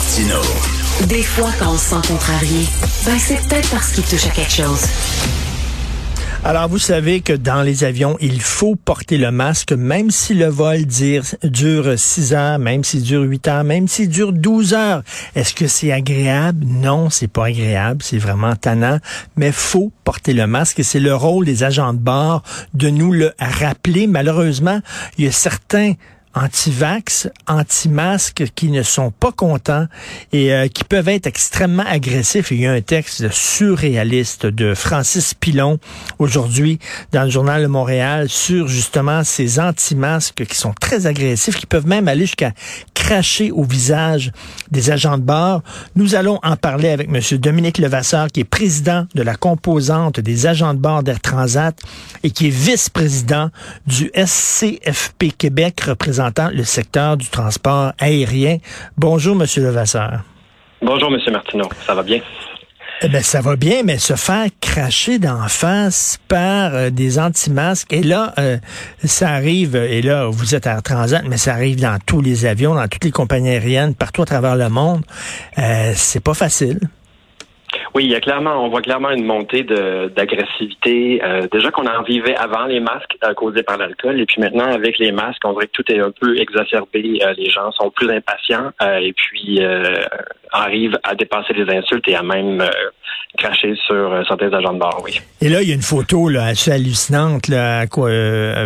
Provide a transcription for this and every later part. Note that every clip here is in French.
Martino. Des fois, quand on se sent contrarié, ben c'est peut-être parce qu'il touche à quelque chose. Alors, vous savez que dans les avions, il faut porter le masque, même si le vol dure, dure 6 heures, même s'il dure 8 heures, même s'il dure 12 heures. Est-ce que c'est agréable? Non, c'est pas agréable. C'est vraiment tannant. Mais faut porter le masque et c'est le rôle des agents de bord de nous le rappeler. Malheureusement, il y a certains anti-vax, anti-masques qui ne sont pas contents et euh, qui peuvent être extrêmement agressifs. Il y a un texte surréaliste de Francis Pilon aujourd'hui dans le journal de Montréal sur justement ces anti-masques qui sont très agressifs, qui peuvent même aller jusqu'à cracher au visage des agents de bord. Nous allons en parler avec M. Dominique Levasseur, qui est président de la composante des agents de bord d'Air Transat et qui est vice-président du SCFP Québec, représentant le secteur du transport aérien. Bonjour, Monsieur Levasseur. Bonjour, Monsieur Martineau. Ça va bien? Eh bien, ça va bien, mais se faire cracher d'en face par euh, des anti-masques, et là, euh, ça arrive, et là, vous êtes à Transat, mais ça arrive dans tous les avions, dans toutes les compagnies aériennes, partout à travers le monde. Euh, c'est pas facile. Oui, il y a clairement, on voit clairement une montée d'agressivité. Euh, déjà qu'on en vivait avant les masques euh, causés par l'alcool, et puis maintenant avec les masques, on dirait que tout est un peu exacerbé. Euh, les gens sont plus impatients et puis arrivent à dépasser les insultes et à même cracher sur certains agents de bord. Oui. Et là, il y a une photo là, assez hallucinante là, quoi,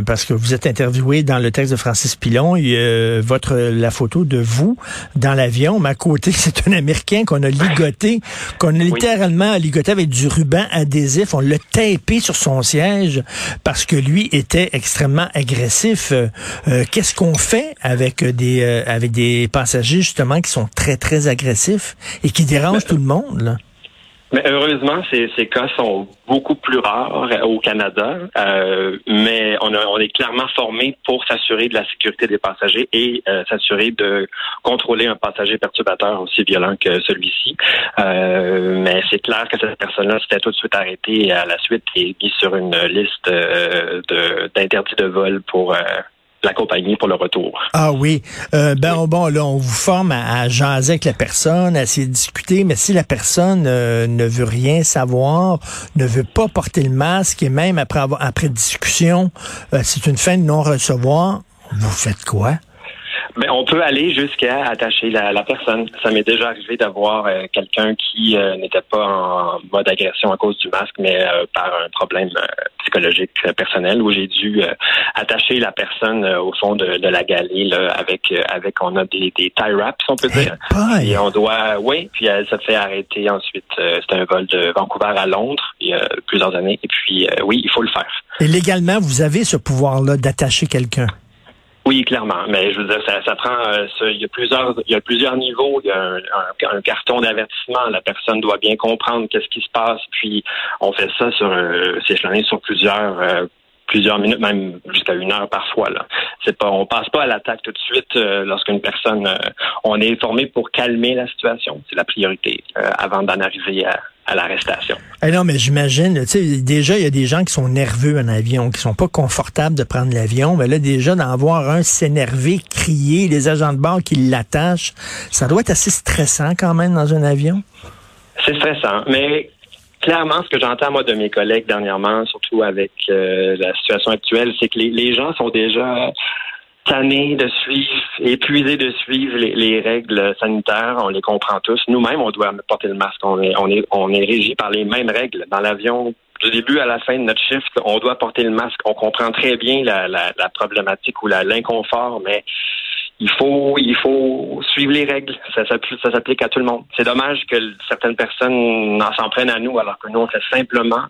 parce que vous êtes interviewé dans le texte de Francis Pilon. Il y votre la photo de vous dans l'avion, mais à côté, c'est un Américain qu'on a ligoté, qu'on a littéralement ligoté avec du ruban adhésif. On l'a tapé sur son siège parce que lui était extrêmement agressif. Euh, euh, qu'est-ce qu'on fait avec des euh, avec des passagers justement qui sont très très agressifs et qui dérangent tout le monde là? Mais heureusement, ces, ces cas sont beaucoup plus rares au Canada, euh, mais on, a, on, est clairement formé pour s'assurer de la sécurité des passagers et euh, s'assurer de contrôler un passager perturbateur aussi violent que celui-ci. Euh, mais c'est clair que cette personne-là s'était tout de suite arrêtée à la suite et mise sur une liste euh, d'interdits de, de, vol pour la compagnie pour le retour. Ah oui. Euh, ben bon, là, on vous forme à, jaser avec la personne, à essayer de discuter, mais si la personne euh, ne veut rien savoir, ne veut pas porter le masque, et même après avoir après discussion, euh, c'est une fin de non-recevoir, vous faites quoi? Mais on peut aller jusqu'à attacher la, la, personne. Ça m'est déjà arrivé d'avoir euh, quelqu'un qui euh, n'était pas en mode agression à cause du masque, mais euh, par un problème psychologique personnel où j'ai dû attacher la personne au fond de, de la galerie là, avec avec on a des, des tie wraps on peut dire et on doit oui puis elle se fait arrêter ensuite c'était un vol de Vancouver à Londres il y a plusieurs années et puis oui il faut le faire. Et légalement vous avez ce pouvoir là d'attacher quelqu'un? Oui, clairement. Mais je veux dire, ça, ça prend. Euh, il y a plusieurs, il y a plusieurs niveaux. Il y a un, un, carton d'avertissement. La personne doit bien comprendre qu'est-ce qui se passe. Puis on fait ça sur, euh, c'est sur plusieurs. Euh, plusieurs minutes, même jusqu'à une heure parfois. Là, c'est pas, on passe pas à l'attaque tout de suite euh, lorsqu'une personne, on est formé pour calmer la situation. C'est la priorité avant d'en arriver à, à l'arrestation. Eh non, mais j'imagine, tu sais, déjà, il y a des gens qui sont nerveux en avion, qui sont pas confortables de prendre l'avion. Mais là, déjà, d'en voir un s'énerver, crier, les agents de bord qui l'attachent, ça doit être assez stressant quand même dans un avion. C'est stressant, mais clairement, ce que j'entends, moi, de mes collègues dernièrement, surtout avec euh, la situation actuelle, c'est que les, les gens sont déjà tannés de suivre, épuisés de suivre les, règles sanitaires. On les comprend tous. Nous-mêmes, on doit porter le masque. On est, on est, on est régi par les mêmes règles. Dans l'avion, du début à la fin de notre shift, on doit porter le masque. On comprend très bien la, la, la problématique ou l'inconfort, mais il faut, il faut suivre les règles. Ça, ça, ça s'applique à tout le monde. C'est dommage que certaines personnes s'en prennent à nous alors que nous, on fait simplement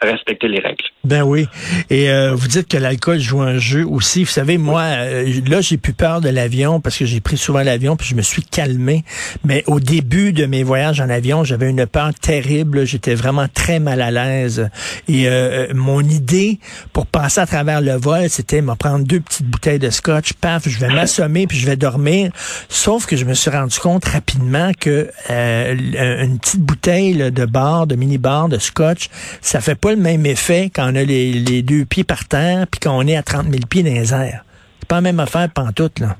respecter les règles. Ben oui. Et euh, vous dites que l'alcool joue un jeu aussi. Vous savez, moi, euh, là, j'ai plus peur de l'avion parce que j'ai pris souvent l'avion puis je me suis calmé. Mais au début de mes voyages en avion, j'avais une peur terrible. J'étais vraiment très mal à l'aise. Et euh, mon idée pour passer à travers le vol, c'était me prendre deux petites bouteilles de scotch. Paf, je vais m'assommer puis je vais dormir. Sauf que je me suis rendu compte rapidement que une petite bouteille de bar, de mini bar de scotch, ça fait pas le même effet quand on a les, deux pieds par terre puis quand on est à 30 000 pieds dans les airs. C'est pas la même affaire pantoute, là.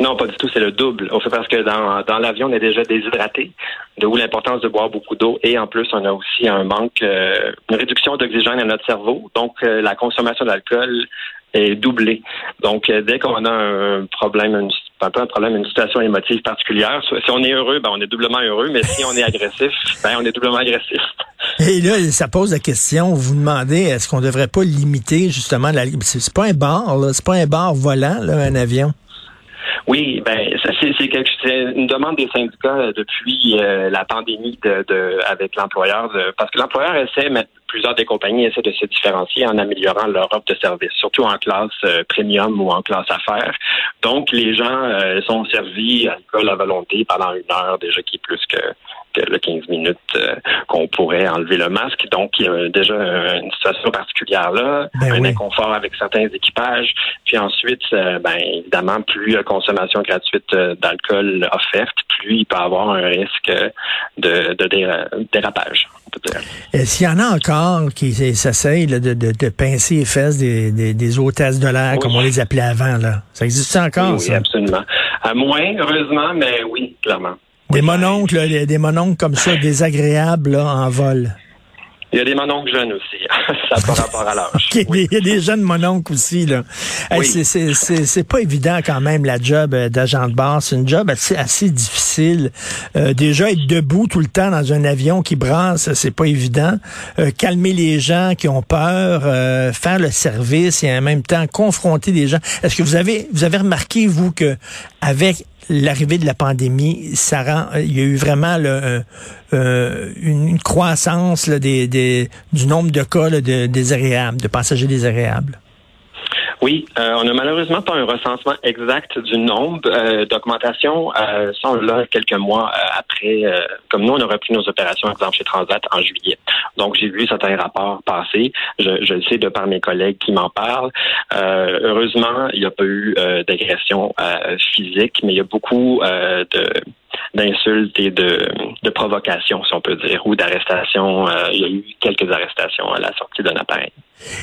Non, pas du tout, c'est le double. On fait parce que dans, dans l'avion, on est déjà déshydraté, d'où l'importance de boire beaucoup d'eau. Et en plus, on a aussi un manque, euh, une réduction d'oxygène à notre cerveau. Donc, euh, la consommation d'alcool est doublée. Donc, euh, dès qu'on a un problème, une, pas un problème, une situation émotive particulière, si on est heureux, ben, on est doublement heureux, mais si on est agressif, ben, on est doublement agressif. Et là, ça pose la question, vous vous demandez, est-ce qu'on devrait pas limiter justement la... C'est pas un bar, c'est pas un bar volant, là, un avion? Oui, ben c'est une demande des syndicats euh, depuis euh, la pandémie de, de avec l'employeur, parce que l'employeur essaie, mais plusieurs des compagnies essaient de se différencier en améliorant leur offre de service, surtout en classe euh, premium ou en classe affaires. Donc les gens sont servis à l'école à volonté pendant une heure déjà qui est plus que le 15 minutes euh, qu'on pourrait enlever le masque. Donc, il y a déjà une situation particulière là, ben un inconfort avec certains équipages. Puis ensuite, euh, ben, évidemment, plus il y a consommation gratuite euh, d'alcool offerte, plus il peut avoir un risque de, de dérapage. Est-ce qu'il y en a encore qui s'essayent de, de, de, pincer les fesses des, des, des hôtesses de l'air, comme on les appelait avant? Là? Ça existe encore, oui, absolument. À moins, heureusement, mais oui, clairement. Des mononcles, des mononcles comme ça, désagréables en vol. Il y a des mononcles jeunes aussi. ça par rapport à l'âge. Il y a des jeunes mononcles aussi. là. Oui. c'est pas évident quand même la job euh, d'agent de bord. C'est une job assez, assez difficile. Euh, déjà, être debout tout le temps dans un avion qui brasse, c'est pas évident. Euh, calmer les gens qui ont peur, faire le service et en même temps confronter des gens. Est-ce que vous avez vous avez remarqué, vous, que avec l'arrivée de la pandémie, ça rend, il y a eu vraiment le, euh, une, croissance des, des, du nombre de cas de désagréables, de passagers désagréables. Oui, euh, on n'a malheureusement pas un recensement exact du nombre euh, d'augmentation. Euh, sont là quelques mois euh, après. comme nous, on a repris nos opérations, par exemple chez Transat en juillet. Donc, j'ai vu certains rapports passer. Je, je, le sais de par mes collègues qui m'en parlent. heureusement, il n'y a pas eu d'agression physique, mais il y a beaucoup de d'insultes et de, de provocations, si on peut dire, ou d'arrestations. il y a eu quelques arrestations à la sortie d'un appareil.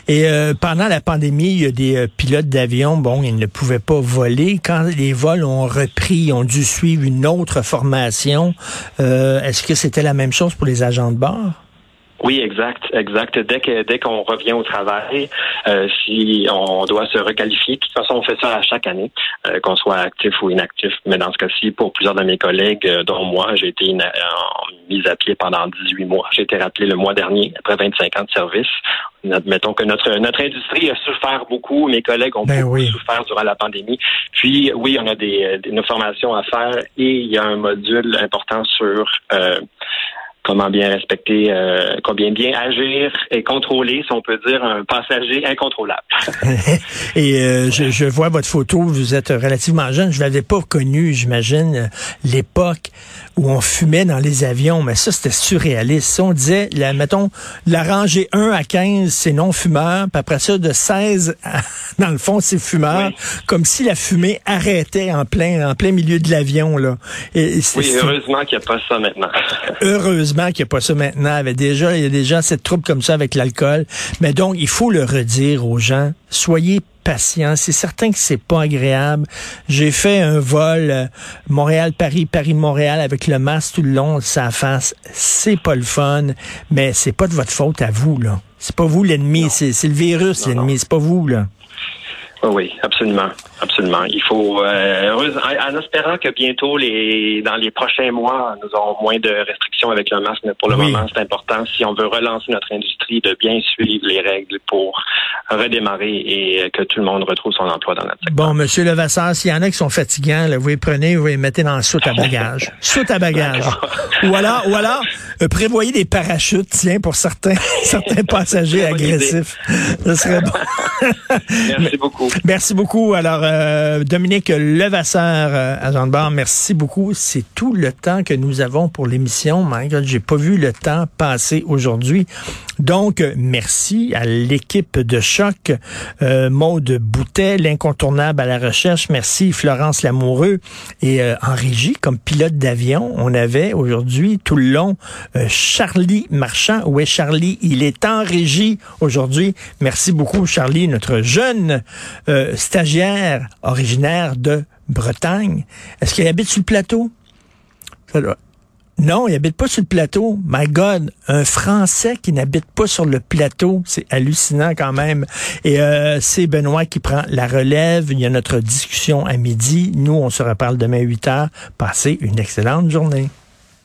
Et euh, pendant la pandémie, il y a des euh, pilotes d'avion, bon, ils ne pouvaient pas voler. Quand les vols ont repris, ils ont dû suivre une autre formation. Euh, est-ce que c'était la même chose pour les agents de bord? Oui, exact, exact. Dès que dès qu'on revient au travail, euh, si on doit se requalifier, de toute façon, on fait ça à chaque année, euh, qu'on soit actif ou inactif. Mais dans ce cas-ci, pour plusieurs de mes collègues, euh, dont moi, j'ai été mise à pied pendant 18 mois. J'ai été rappelé le mois dernier, après 25 ans de service. Admettons que notre notre industrie a souffert beaucoup. Mes collègues ont ben beaucoup souffert durant la pandémie. Puis, oui, on a des, des, formations à faire et il y a un module important sur comment bien respecter, euh, combien bien agir et contrôler, si on peut dire, un passager incontrôlable. et euh, je, vois votre photo, vous êtes relativement jeune, je l'avais pas connu, j'imagine, l'époque où on fumait dans les avions, mais ça, c'était surréaliste. on disait, la, mettons, la rangée 1 à 15, c'est non-fumeur, puis après ça, de 16, dans le fond, c'est fumeur, comme si la fumée arrêtait en plein, en plein milieu de l'avion. là. Et, oui, heureusement qu'il n'y a pas ça maintenant. heureusement qu'il n'y a pas ça maintenant. Il y, avait déjà, il y a déjà cette troupe comme ça avec l'alcool. Mais donc, il faut le redire aux gens, soyez patient. C'est certain que c'est pas agréable. J'ai fait un vol euh, Montréal-Paris, Paris-Montréal avec le masque tout le long, sa face. C'est pas le fun, mais c'est pas de votre faute à vous, là. C'est pas vous l'ennemi, c'est le virus l'ennemi, c'est pas vous, là. Oui, absolument, absolument. Il faut, euh, en, espérant que bientôt, les, dans les prochains mois, nous aurons moins de restrictions avec le masque. Mais pour le moment, c'est important si on veut relancer notre industrie de bien suivre les règles pour redémarrer et que tout le monde retrouve son emploi dans notre secteur. Bon, Monsieur Levasseur, s'il y en a qui sont fatigants, vous les prenez, vous les mettez dans le soute à bagage, soute à bagage. ou alors, ou alors, euh, prévoyez des parachutes, tiens, pour certains, certains passagers agressifs. Ce serait bon. Merci beaucoup. Merci beaucoup. Alors, euh, Dominique Levasseur, euh, agent de bar, merci beaucoup. C'est tout le temps que nous avons pour l'émission. My j'ai pas vu le temps passer aujourd'hui. Donc, merci à l'équipe de Choc, euh, Maude Boutet, l'incontournable à la recherche. Merci Florence Lamoureux. Et euh, en régie, comme pilote d'avion, on avait aujourd'hui tout le long euh, Charlie Marchand. Où est Charlie? Il est en régie aujourd'hui. Merci beaucoup Charlie, notre jeune euh, stagiaire originaire de Bretagne. Est-ce qu'il habite sur le plateau? Non, il habite pas sur le plateau. My God, un Français qui n'habite pas sur le plateau, c'est hallucinant quand même. Et euh, c'est Benoît qui prend la relève. Il y a notre discussion à midi. Nous, on se reparle demain à 8 heures. Passez une excellente journée.